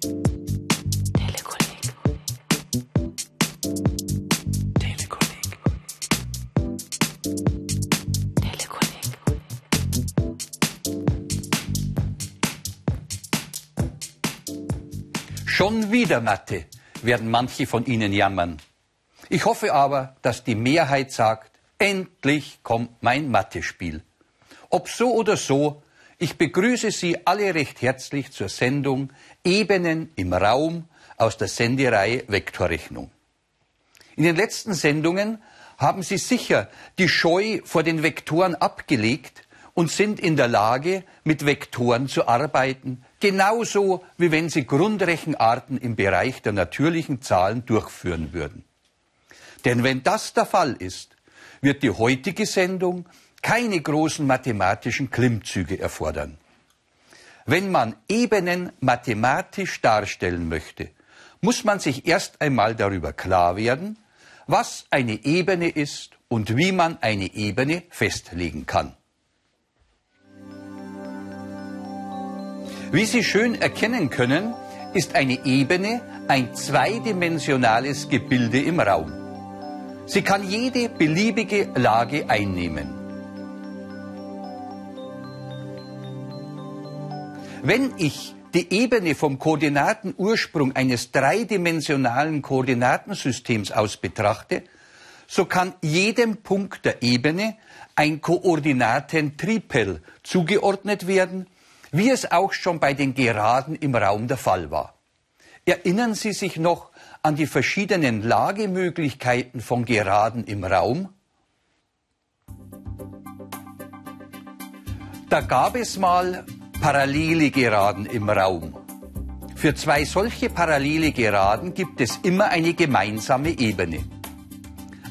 Telekolleg. Telekolleg. Telekolleg. Schon wieder Mathe, werden manche von Ihnen jammern. Ich hoffe aber, dass die Mehrheit sagt, endlich kommt mein Mathe-Spiel. Ob so oder so, ich begrüße Sie alle recht herzlich zur Sendung Ebenen im Raum aus der Sendereihe Vektorrechnung. In den letzten Sendungen haben Sie sicher die Scheu vor den Vektoren abgelegt und sind in der Lage, mit Vektoren zu arbeiten, genauso wie wenn Sie Grundrechenarten im Bereich der natürlichen Zahlen durchführen würden. Denn wenn das der Fall ist, wird die heutige Sendung keine großen mathematischen Klimmzüge erfordern. Wenn man Ebenen mathematisch darstellen möchte, muss man sich erst einmal darüber klar werden, was eine Ebene ist und wie man eine Ebene festlegen kann. Wie Sie schön erkennen können, ist eine Ebene ein zweidimensionales Gebilde im Raum. Sie kann jede beliebige Lage einnehmen. Wenn ich die Ebene vom Koordinatenursprung eines dreidimensionalen Koordinatensystems aus betrachte, so kann jedem Punkt der Ebene ein Koordinatentripel zugeordnet werden, wie es auch schon bei den Geraden im Raum der Fall war. Erinnern Sie sich noch an die verschiedenen Lagemöglichkeiten von Geraden im Raum? Da gab es mal parallele Geraden im Raum. Für zwei solche parallele Geraden gibt es immer eine gemeinsame Ebene.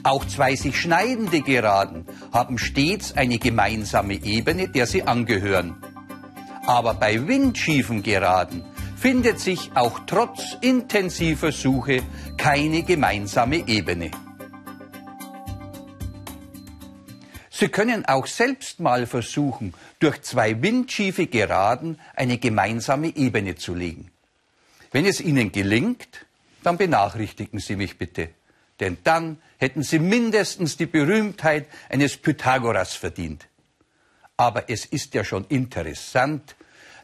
Auch zwei sich schneidende Geraden haben stets eine gemeinsame Ebene, der sie angehören. Aber bei windschiefen Geraden findet sich auch trotz intensiver Suche keine gemeinsame Ebene. Sie können auch selbst mal versuchen, durch zwei windschiefe Geraden eine gemeinsame Ebene zu legen. Wenn es Ihnen gelingt, dann benachrichtigen Sie mich bitte. Denn dann hätten Sie mindestens die Berühmtheit eines Pythagoras verdient. Aber es ist ja schon interessant,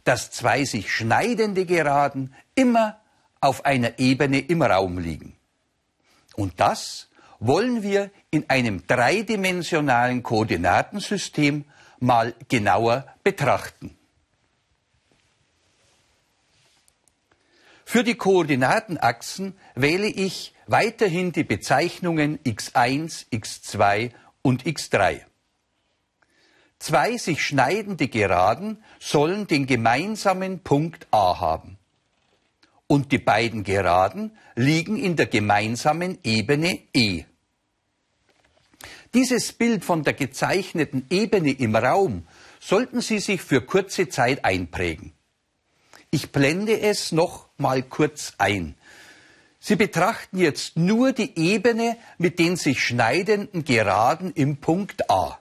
dass zwei sich schneidende Geraden immer auf einer Ebene im Raum liegen. Und das wollen wir in einem dreidimensionalen Koordinatensystem mal genauer betrachten. Für die Koordinatenachsen wähle ich weiterhin die Bezeichnungen x1, x2 und x3. Zwei sich schneidende Geraden sollen den gemeinsamen Punkt A haben. Und die beiden Geraden liegen in der gemeinsamen Ebene E. Dieses Bild von der gezeichneten Ebene im Raum sollten Sie sich für kurze Zeit einprägen. Ich blende es noch mal kurz ein. Sie betrachten jetzt nur die Ebene mit den sich schneidenden Geraden im Punkt A.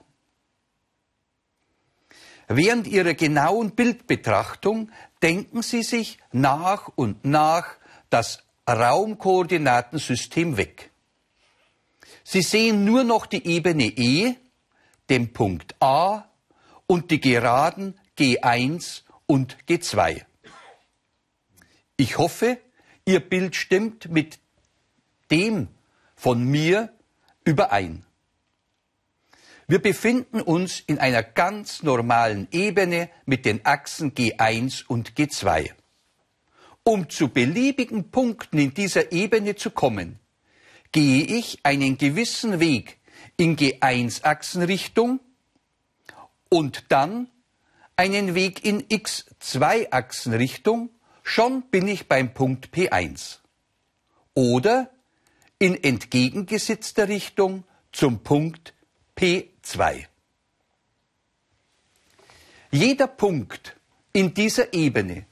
Während Ihrer genauen Bildbetrachtung denken Sie sich nach und nach das Raumkoordinatensystem weg. Sie sehen nur noch die Ebene E, den Punkt A und die Geraden G1 und G2. Ich hoffe, Ihr Bild stimmt mit dem von mir überein. Wir befinden uns in einer ganz normalen Ebene mit den Achsen G1 und G2. Um zu beliebigen Punkten in dieser Ebene zu kommen, gehe ich einen gewissen Weg in G1-Achsenrichtung und dann einen Weg in X2-Achsenrichtung, schon bin ich beim Punkt P1. Oder in entgegengesetzter Richtung zum Punkt P2. Jeder Punkt in dieser Ebene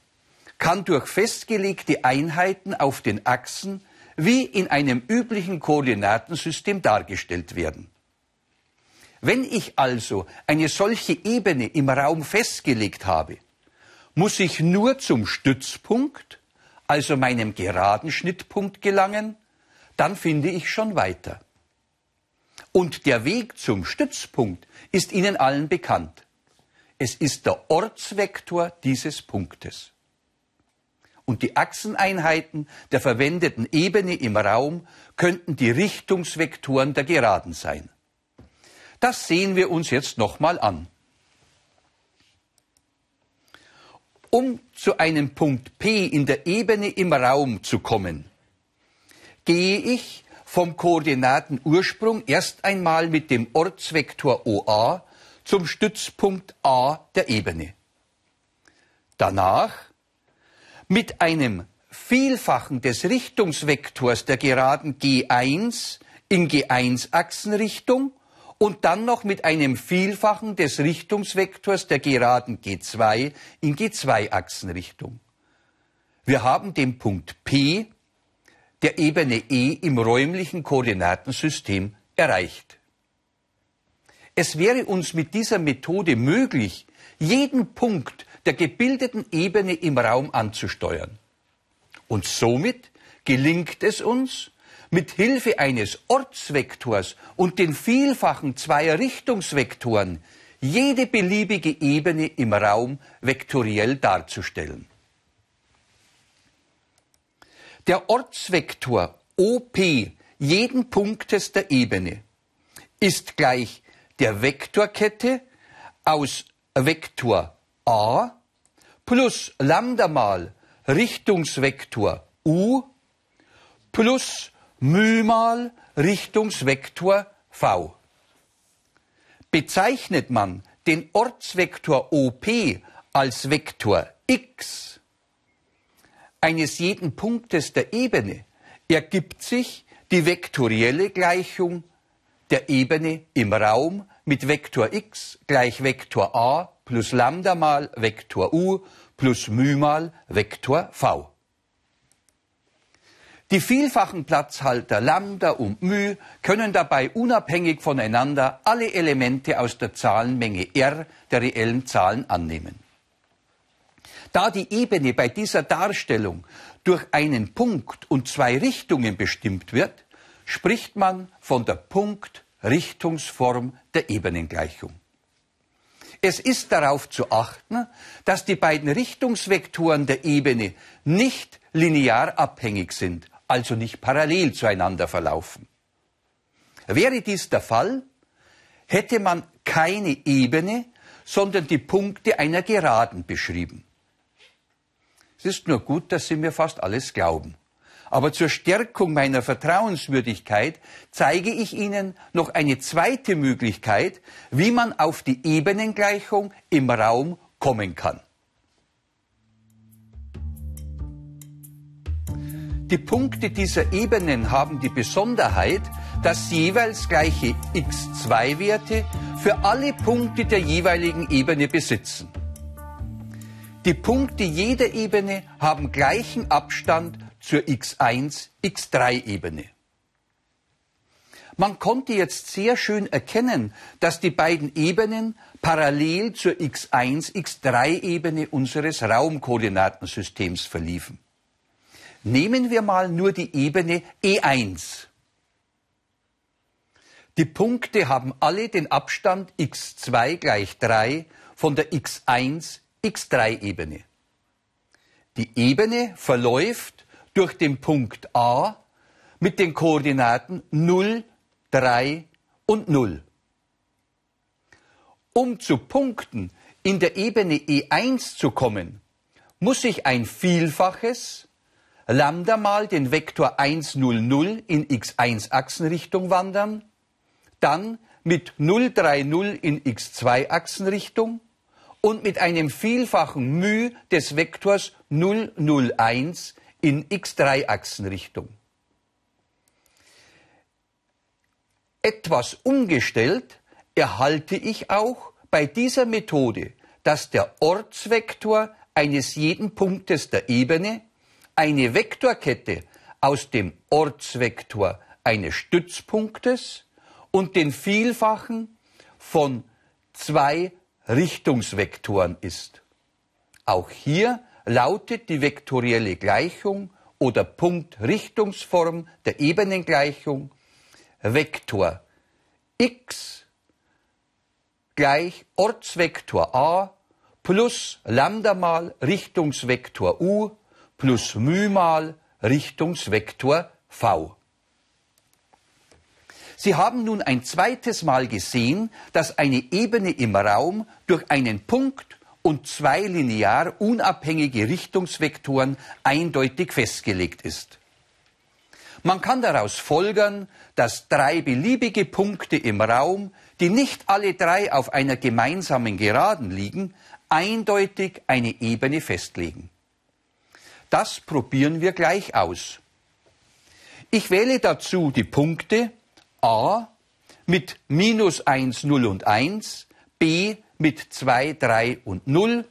kann durch festgelegte Einheiten auf den Achsen wie in einem üblichen Koordinatensystem dargestellt werden. Wenn ich also eine solche Ebene im Raum festgelegt habe, muss ich nur zum Stützpunkt also meinem geraden Schnittpunkt gelangen, dann finde ich schon weiter. Und der Weg zum Stützpunkt ist Ihnen allen bekannt. Es ist der Ortsvektor dieses Punktes. Und die Achseneinheiten der verwendeten Ebene im Raum könnten die Richtungsvektoren der Geraden sein. Das sehen wir uns jetzt nochmal an. Um zu einem Punkt P in der Ebene im Raum zu kommen, gehe ich vom Koordinatenursprung erst einmal mit dem Ortsvektor OA zum Stützpunkt A der Ebene. Danach mit einem Vielfachen des Richtungsvektors der Geraden G1 in G1-Achsenrichtung und dann noch mit einem Vielfachen des Richtungsvektors der Geraden G2 in G2-Achsenrichtung. Wir haben den Punkt P der Ebene E im räumlichen Koordinatensystem erreicht. Es wäre uns mit dieser Methode möglich, jeden Punkt der gebildeten Ebene im Raum anzusteuern. Und somit gelingt es uns, mit Hilfe eines Ortsvektors und den Vielfachen zweier Richtungsvektoren jede beliebige Ebene im Raum vektoriell darzustellen. Der Ortsvektor OP jeden Punktes der Ebene ist gleich der Vektorkette aus Vektor a plus Lambda mal Richtungsvektor u plus μ mal Richtungsvektor v. Bezeichnet man den Ortsvektor OP als Vektor x eines jeden Punktes der Ebene, ergibt sich die vektorielle Gleichung der Ebene im Raum mit Vektor x gleich Vektor a plus Lambda mal Vektor u plus μ mal Vektor v. Die vielfachen Platzhalter Lambda und μ können dabei unabhängig voneinander alle Elemente aus der Zahlenmenge R der reellen Zahlen annehmen. Da die Ebene bei dieser Darstellung durch einen Punkt und zwei Richtungen bestimmt wird, spricht man von der Punkt-Richtungsform der Ebenengleichung. Es ist darauf zu achten, dass die beiden Richtungsvektoren der Ebene nicht linear abhängig sind, also nicht parallel zueinander verlaufen. Wäre dies der Fall, hätte man keine Ebene, sondern die Punkte einer Geraden beschrieben. Es ist nur gut, dass Sie mir fast alles glauben. Aber zur Stärkung meiner Vertrauenswürdigkeit zeige ich Ihnen noch eine zweite Möglichkeit, wie man auf die Ebenengleichung im Raum kommen kann. Die Punkte dieser Ebenen haben die Besonderheit, dass jeweils gleiche x2-Werte für alle Punkte der jeweiligen Ebene besitzen. Die Punkte jeder Ebene haben gleichen Abstand zur x1, x3-Ebene. Man konnte jetzt sehr schön erkennen, dass die beiden Ebenen parallel zur x1, x3-Ebene unseres Raumkoordinatensystems verliefen. Nehmen wir mal nur die Ebene E1. Die Punkte haben alle den Abstand x2 gleich 3 von der x1, x3-Ebene. Die Ebene verläuft durch den Punkt A mit den Koordinaten 0, 3 und 0. Um zu Punkten in der Ebene E1 zu kommen, muss ich ein Vielfaches Lambda mal den Vektor 1, 0, 0 in x1 Achsenrichtung wandern, dann mit 0, 3, 0 in x2 Achsenrichtung und mit einem Vielfachen μ des Vektors 0, 0, 1 in x3-Achsenrichtung. Etwas umgestellt erhalte ich auch bei dieser Methode, dass der Ortsvektor eines jeden Punktes der Ebene eine Vektorkette aus dem Ortsvektor eines Stützpunktes und den Vielfachen von zwei Richtungsvektoren ist. Auch hier lautet die vektorielle Gleichung oder Punktrichtungsform der Ebenengleichung Vektor x gleich Ortsvektor a plus Lambda mal Richtungsvektor u plus μ mal Richtungsvektor v. Sie haben nun ein zweites Mal gesehen, dass eine Ebene im Raum durch einen Punkt und zwei linear unabhängige Richtungsvektoren eindeutig festgelegt ist. Man kann daraus folgern, dass drei beliebige Punkte im Raum, die nicht alle drei auf einer gemeinsamen Geraden liegen, eindeutig eine Ebene festlegen. Das probieren wir gleich aus. Ich wähle dazu die Punkte a mit minus 1, 0 und 1, b mit 2, 3 und 0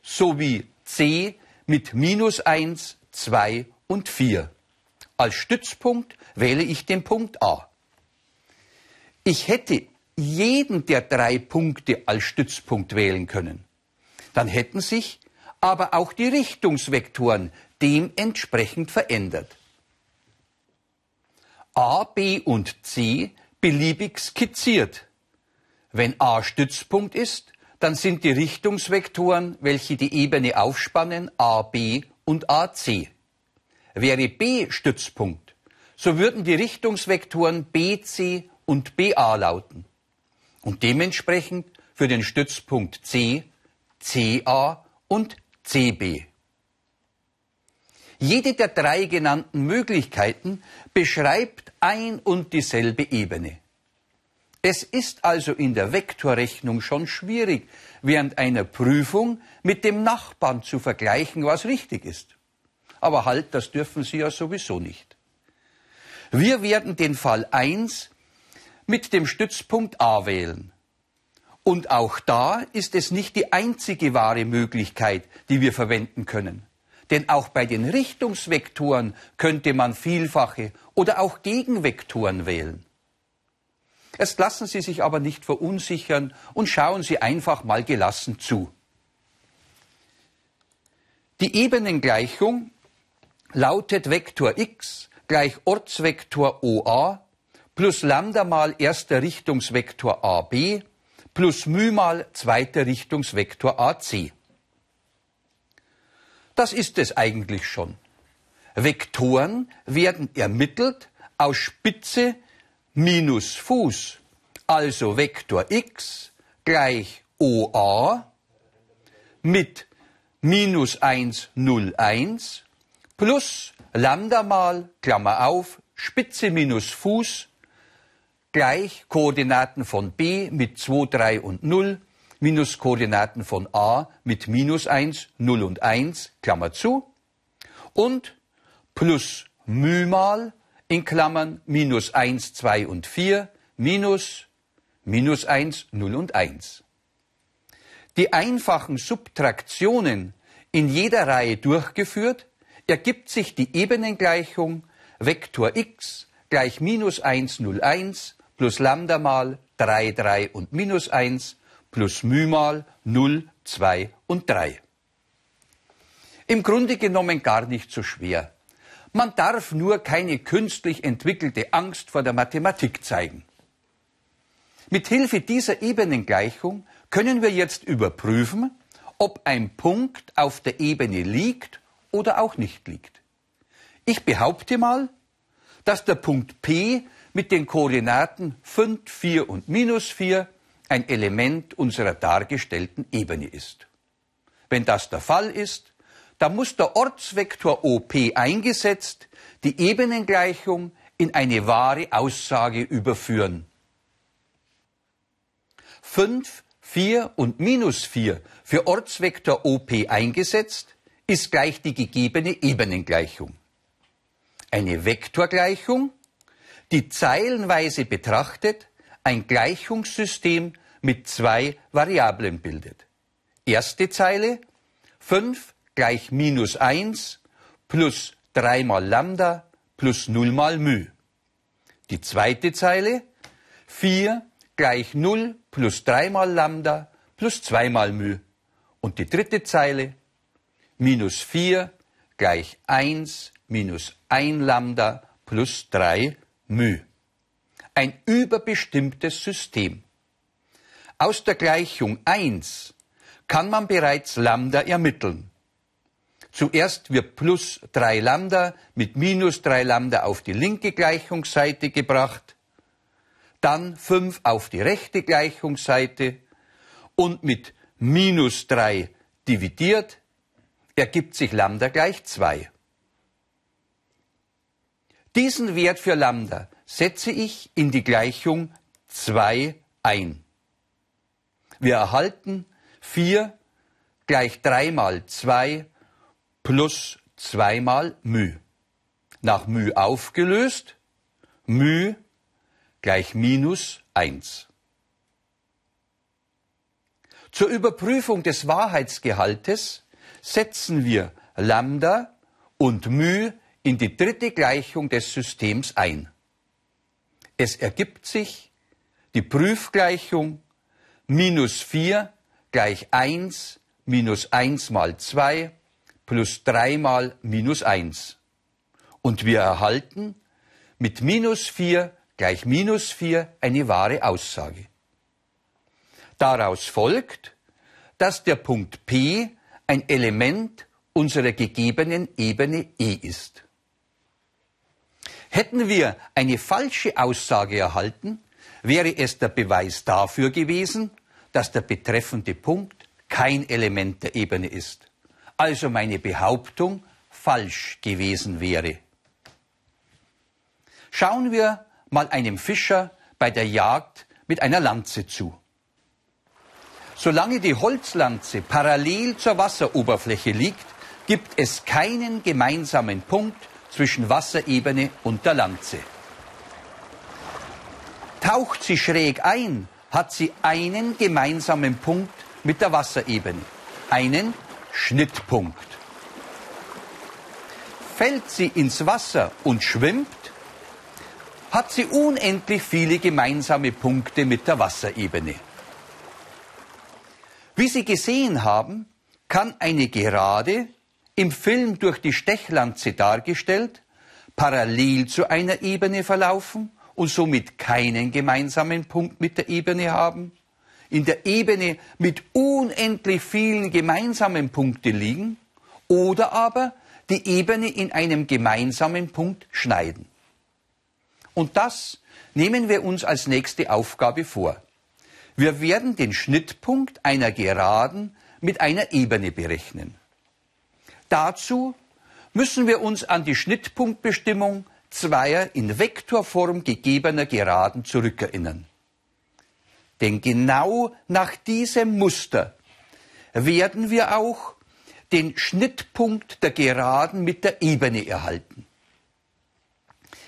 sowie c mit minus 1, 2 und 4. Als Stützpunkt wähle ich den Punkt a. Ich hätte jeden der drei Punkte als Stützpunkt wählen können. Dann hätten sich aber auch die Richtungsvektoren dementsprechend verändert. A, B und C beliebig skizziert. Wenn A Stützpunkt ist, dann sind die Richtungsvektoren, welche die Ebene aufspannen, AB und AC. Wäre B Stützpunkt, so würden die Richtungsvektoren BC und BA lauten. Und dementsprechend für den Stützpunkt C, CA und CB. Jede der drei genannten Möglichkeiten beschreibt ein und dieselbe Ebene. Es ist also in der Vektorrechnung schon schwierig, während einer Prüfung mit dem Nachbarn zu vergleichen, was richtig ist. Aber halt, das dürfen Sie ja sowieso nicht. Wir werden den Fall 1 mit dem Stützpunkt A wählen. Und auch da ist es nicht die einzige wahre Möglichkeit, die wir verwenden können. Denn auch bei den Richtungsvektoren könnte man vielfache oder auch Gegenvektoren wählen. Erst lassen Sie sich aber nicht verunsichern und schauen Sie einfach mal gelassen zu. Die Ebenengleichung lautet Vektor x gleich Ortsvektor OA plus Lambda mal erster Richtungsvektor AB plus μ mal zweiter Richtungsvektor AC. Das ist es eigentlich schon. Vektoren werden ermittelt aus Spitze minus Fuß, also Vektor x gleich OA mit minus 1, 0, 1 plus Lambda mal, Klammer auf, Spitze minus Fuß gleich Koordinaten von b mit 2, 3 und 0 minus Koordinaten von a mit minus 1, 0 und 1, Klammer zu, und plus μ mal in Klammern minus 1, 2 und 4 minus minus 1, 0 und 1. Die einfachen Subtraktionen in jeder Reihe durchgeführt, ergibt sich die Ebenengleichung Vektor x gleich minus 1, 0, 1 plus Lambda mal 3, 3 und minus 1 plus μ mal 0, 2 und 3. Im Grunde genommen gar nicht so schwer. Man darf nur keine künstlich entwickelte Angst vor der Mathematik zeigen. Mit Hilfe dieser Ebenengleichung können wir jetzt überprüfen, ob ein Punkt auf der Ebene liegt oder auch nicht liegt. Ich behaupte mal, dass der Punkt P mit den Koordinaten 5, 4 und minus 4 ein Element unserer dargestellten Ebene ist. Wenn das der Fall ist, dann muss der Ortsvektor OP eingesetzt die Ebenengleichung in eine wahre Aussage überführen. 5, 4 und minus 4 für Ortsvektor OP eingesetzt ist gleich die gegebene Ebenengleichung. Eine Vektorgleichung, die zeilenweise betrachtet ein Gleichungssystem mit zwei Variablen bildet. Erste Zeile 5 gleich minus 1 plus 3 mal Lambda plus 0 mal μ. Die zweite Zeile 4 gleich 0 plus 3 mal Lambda plus 2 mal μ. Und die dritte Zeile minus 4 gleich 1 minus 1 Lambda plus 3 μ. Ein überbestimmtes System. Aus der Gleichung 1 kann man bereits Lambda ermitteln. Zuerst wird plus 3 Lambda mit minus 3 Lambda auf die linke Gleichungsseite gebracht, dann 5 auf die rechte Gleichungsseite und mit minus 3 dividiert, ergibt sich Lambda gleich 2. Diesen Wert für Lambda setze ich in die Gleichung 2 ein. Wir erhalten 4 gleich 3 mal 2 plus 2 mal μ. Nach μ aufgelöst, μ gleich minus 1. Zur Überprüfung des Wahrheitsgehaltes setzen wir Lambda und μ in die dritte Gleichung des Systems ein. Es ergibt sich die Prüfgleichung minus 4 gleich 1 minus 1 mal 2 plus 3 mal minus 1. Und wir erhalten mit minus 4 gleich minus 4 eine wahre Aussage. Daraus folgt, dass der Punkt P ein Element unserer gegebenen Ebene E ist. Hätten wir eine falsche Aussage erhalten, wäre es der Beweis dafür gewesen, dass der betreffende Punkt kein Element der Ebene ist. Also meine Behauptung falsch gewesen wäre. Schauen wir mal einem Fischer bei der Jagd mit einer Lanze zu. Solange die Holzlanze parallel zur Wasseroberfläche liegt, gibt es keinen gemeinsamen Punkt zwischen Wasserebene und der Lanze. Taucht sie schräg ein, hat sie einen gemeinsamen Punkt mit der Wasserebene, einen Schnittpunkt. Fällt sie ins Wasser und schwimmt, hat sie unendlich viele gemeinsame Punkte mit der Wasserebene. Wie Sie gesehen haben, kann eine Gerade, im Film durch die Stechlanze dargestellt, parallel zu einer Ebene verlaufen und somit keinen gemeinsamen Punkt mit der Ebene haben, in der Ebene mit unendlich vielen gemeinsamen Punkten liegen oder aber die Ebene in einem gemeinsamen Punkt schneiden. Und das nehmen wir uns als nächste Aufgabe vor. Wir werden den Schnittpunkt einer Geraden mit einer Ebene berechnen. Dazu müssen wir uns an die Schnittpunktbestimmung zweier in Vektorform gegebener Geraden zurückerinnern. Denn genau nach diesem Muster werden wir auch den Schnittpunkt der Geraden mit der Ebene erhalten.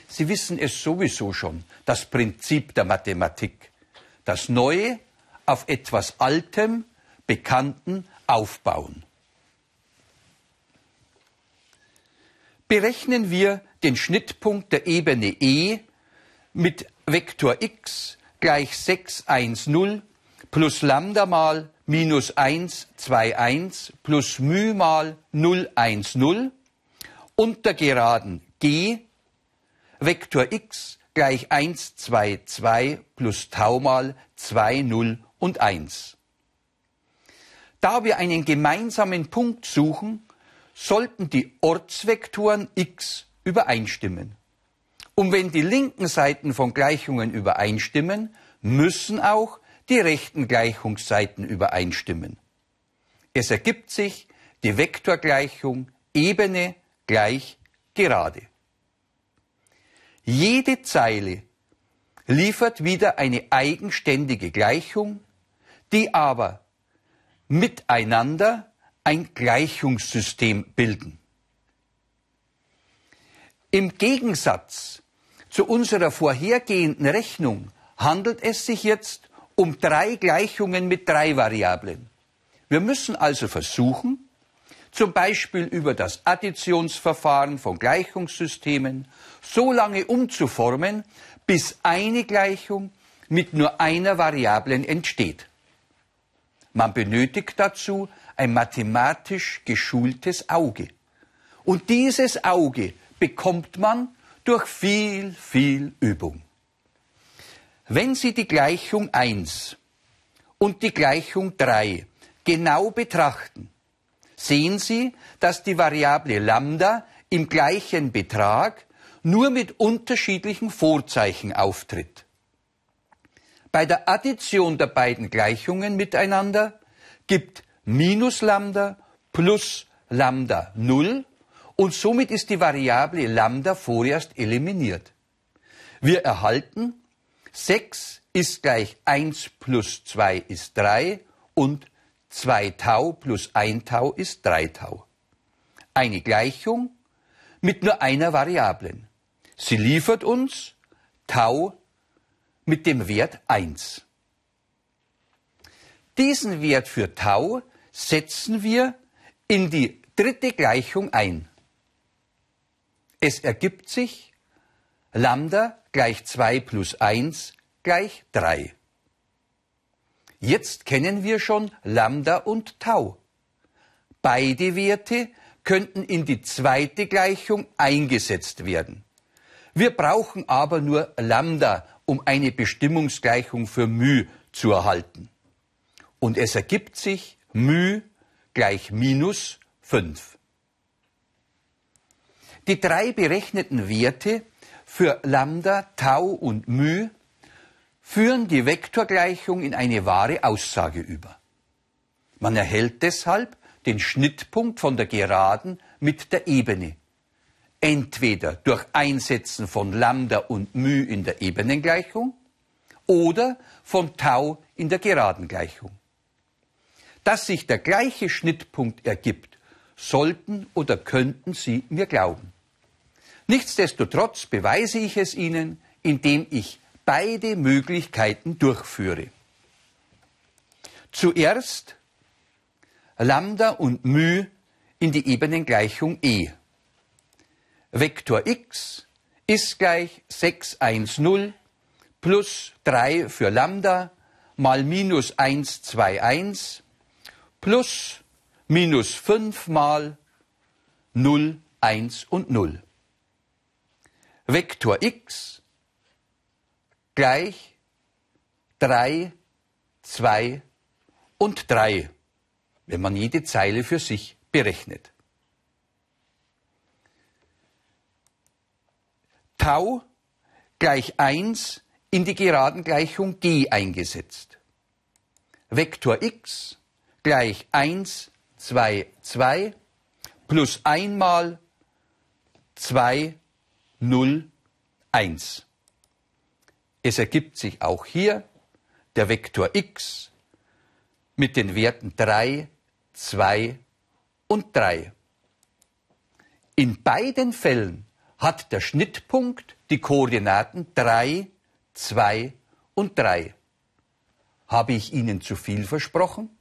Sie wissen es sowieso schon, das Prinzip der Mathematik. Das Neue auf etwas Altem, Bekannten aufbauen. Berechnen wir den Schnittpunkt der Ebene E mit Vektor x gleich 6, 1, 0 plus Lambda mal minus 1, 2, 1 plus μ mal 0, 1, 0 und der Geraden G Vektor x gleich 1, 2, 2 plus Tau mal 2, 0 und 1. Da wir einen gemeinsamen Punkt suchen, sollten die Ortsvektoren x übereinstimmen. Und wenn die linken Seiten von Gleichungen übereinstimmen, müssen auch die rechten Gleichungsseiten übereinstimmen. Es ergibt sich die Vektorgleichung Ebene gleich gerade. Jede Zeile liefert wieder eine eigenständige Gleichung, die aber miteinander ein Gleichungssystem bilden. Im Gegensatz zu unserer vorhergehenden Rechnung handelt es sich jetzt um drei Gleichungen mit drei Variablen. Wir müssen also versuchen, zum Beispiel über das Additionsverfahren von Gleichungssystemen, so lange umzuformen, bis eine Gleichung mit nur einer Variablen entsteht. Man benötigt dazu ein mathematisch geschultes Auge. Und dieses Auge bekommt man durch viel, viel Übung. Wenn Sie die Gleichung 1 und die Gleichung 3 genau betrachten, sehen Sie, dass die Variable Lambda im gleichen Betrag nur mit unterschiedlichen Vorzeichen auftritt. Bei der Addition der beiden Gleichungen miteinander gibt minus Lambda plus Lambda 0 und somit ist die Variable Lambda vorerst eliminiert. Wir erhalten 6 ist gleich 1 plus 2 ist 3 und 2 Tau plus 1 Tau ist 3 Tau. Eine Gleichung mit nur einer Variablen. Sie liefert uns Tau mit dem Wert 1. Diesen Wert für Tau setzen wir in die dritte Gleichung ein. Es ergibt sich Lambda gleich 2 plus 1 gleich 3. Jetzt kennen wir schon Lambda und Tau. Beide Werte könnten in die zweite Gleichung eingesetzt werden. Wir brauchen aber nur Lambda, um eine Bestimmungsgleichung für μ zu erhalten. Und es ergibt sich μ gleich minus 5. Die drei berechneten Werte für Lambda, Tau und μ führen die Vektorgleichung in eine wahre Aussage über. Man erhält deshalb den Schnittpunkt von der Geraden mit der Ebene entweder durch Einsetzen von Lambda und μ in der Ebenengleichung oder von Tau in der Geradengleichung. Dass sich der gleiche Schnittpunkt ergibt, sollten oder könnten Sie mir glauben. Nichtsdestotrotz beweise ich es Ihnen, indem ich beide Möglichkeiten durchführe. Zuerst Lambda und μ in die Ebenengleichung E. Vektor x ist gleich 6, 1, 0 plus 3 für Lambda mal minus 1, 2, 1 plus minus 5 mal 0, 1 und 0. Vektor x gleich 3, 2 und 3, wenn man jede Zeile für sich berechnet. Tau gleich 1 in die Geradengleichung g eingesetzt. Vektor x gleich 1, 2, 2 plus einmal 2, 0, 1. Es ergibt sich auch hier der Vektor x mit den Werten 3, 2 und 3. In beiden Fällen hat der Schnittpunkt die Koordinaten 3, 2 und 3. Habe ich Ihnen zu viel versprochen?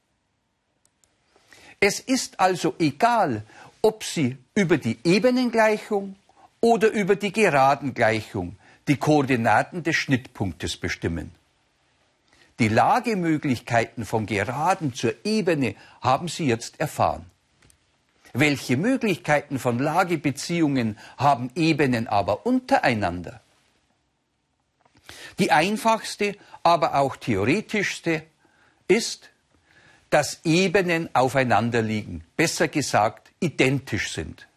Es ist also egal, ob Sie über die Ebenengleichung oder über die Geradengleichung die Koordinaten des Schnittpunktes bestimmen. Die Lagemöglichkeiten vom Geraden zur Ebene haben Sie jetzt erfahren. Welche Möglichkeiten von Lagebeziehungen haben Ebenen aber untereinander? Die einfachste, aber auch theoretischste ist, dass Ebenen aufeinander liegen, besser gesagt identisch sind.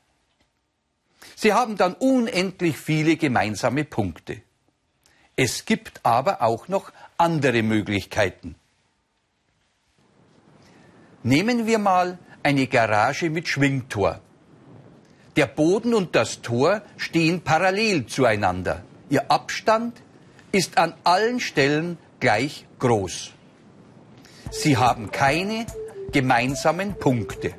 Sie haben dann unendlich viele gemeinsame Punkte. Es gibt aber auch noch andere Möglichkeiten. Nehmen wir mal eine Garage mit Schwingtor. Der Boden und das Tor stehen parallel zueinander. Ihr Abstand ist an allen Stellen gleich groß. Sie haben keine gemeinsamen Punkte.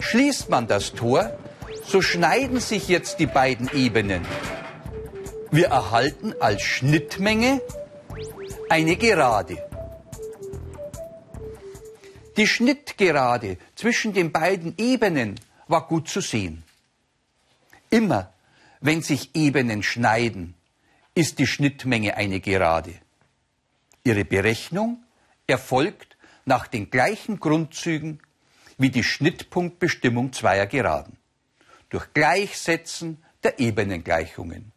Schließt man das Tor, so schneiden sich jetzt die beiden Ebenen. Wir erhalten als Schnittmenge eine Gerade. Die Schnittgerade zwischen den beiden Ebenen war gut zu sehen. Immer, wenn sich Ebenen schneiden, ist die Schnittmenge eine Gerade. Ihre Berechnung erfolgt nach den gleichen Grundzügen wie die Schnittpunktbestimmung zweier Geraden. Durch Gleichsetzen der Ebenengleichungen.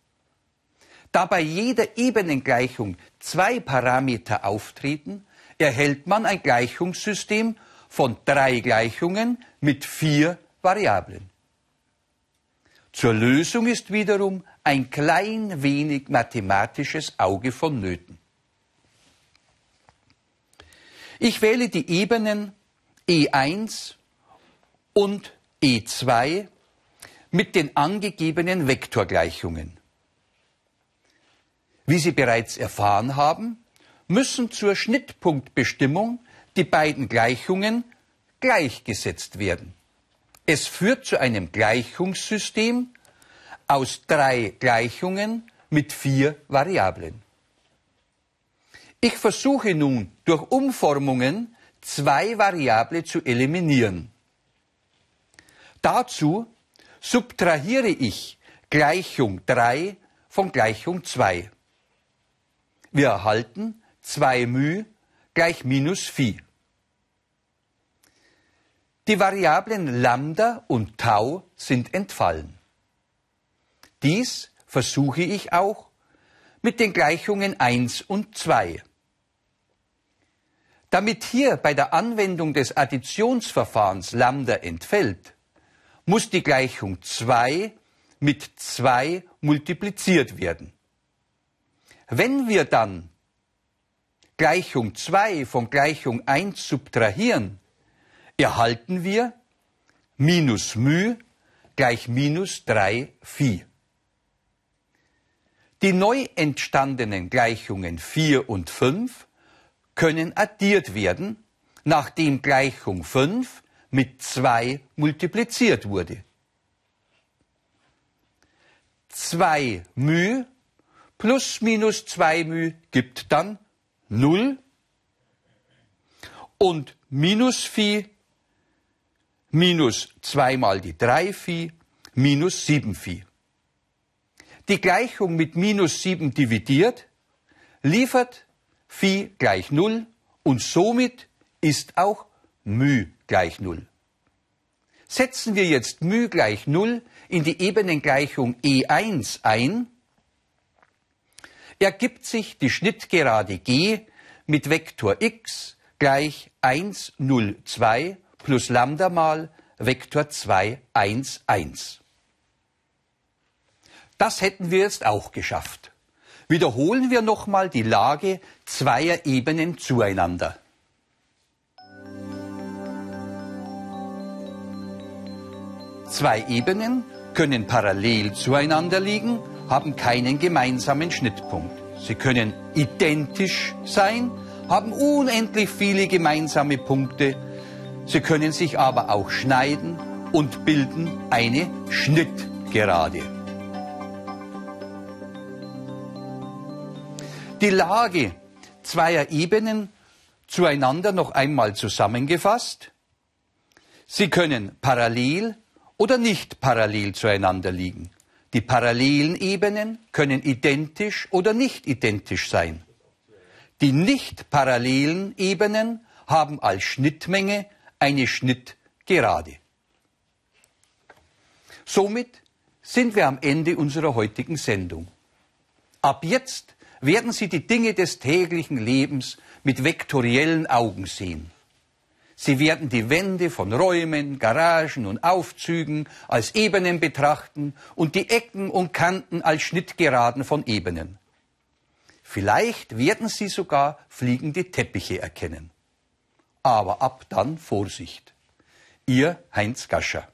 Da bei jeder Ebenengleichung zwei Parameter auftreten, erhält man ein Gleichungssystem von drei Gleichungen mit vier Variablen. Zur Lösung ist wiederum ein klein wenig mathematisches Auge vonnöten. Ich wähle die Ebenen E1 und E2 mit den angegebenen Vektorgleichungen. Wie Sie bereits erfahren haben, müssen zur Schnittpunktbestimmung die beiden Gleichungen gleichgesetzt werden. Es führt zu einem Gleichungssystem aus drei Gleichungen mit vier Variablen. Ich versuche nun durch Umformungen zwei Variable zu eliminieren. Dazu subtrahiere ich Gleichung 3 von Gleichung 2. Wir erhalten 2 μ gleich minus Phi. Die Variablen Lambda und Tau sind entfallen. Dies versuche ich auch mit den Gleichungen 1 und 2. Damit hier bei der Anwendung des Additionsverfahrens Lambda entfällt, muss die Gleichung 2 mit 2 multipliziert werden. Wenn wir dann Gleichung 2 von Gleichung 1 subtrahieren, erhalten wir minus μ gleich minus 3 Phi. Die neu entstandenen Gleichungen 4 und 5 können addiert werden, nachdem Gleichung 5 mit 2 multipliziert wurde. 2 μ plus minus 2 μ gibt dann 0 und minus Phi minus 2 mal die 3 Phi minus 7 Phi. Die Gleichung mit minus 7 dividiert liefert Phi gleich 0 und somit ist auch μ gleich 0. Setzen wir jetzt μ gleich 0 in die Ebenengleichung E1 ein, ergibt sich die Schnittgerade G mit Vektor x gleich 1, 0, 2 plus Lambda mal Vektor 2, 1, 1. Das hätten wir jetzt auch geschafft. Wiederholen wir nochmal die Lage zweier Ebenen zueinander. Zwei Ebenen können parallel zueinander liegen, haben keinen gemeinsamen Schnittpunkt. Sie können identisch sein, haben unendlich viele gemeinsame Punkte. Sie können sich aber auch schneiden und bilden eine Schnittgerade. Die Lage zweier Ebenen zueinander noch einmal zusammengefasst. Sie können parallel oder nicht parallel zueinander liegen. Die parallelen Ebenen können identisch oder nicht identisch sein. Die nicht parallelen Ebenen haben als Schnittmenge eine Schnittgerade. Somit sind wir am Ende unserer heutigen Sendung. Ab jetzt werden Sie die Dinge des täglichen Lebens mit vektoriellen Augen sehen. Sie werden die Wände von Räumen, Garagen und Aufzügen als Ebenen betrachten und die Ecken und Kanten als Schnittgeraden von Ebenen. Vielleicht werden Sie sogar fliegende Teppiche erkennen. Aber ab dann Vorsicht. Ihr Heinz Gascher.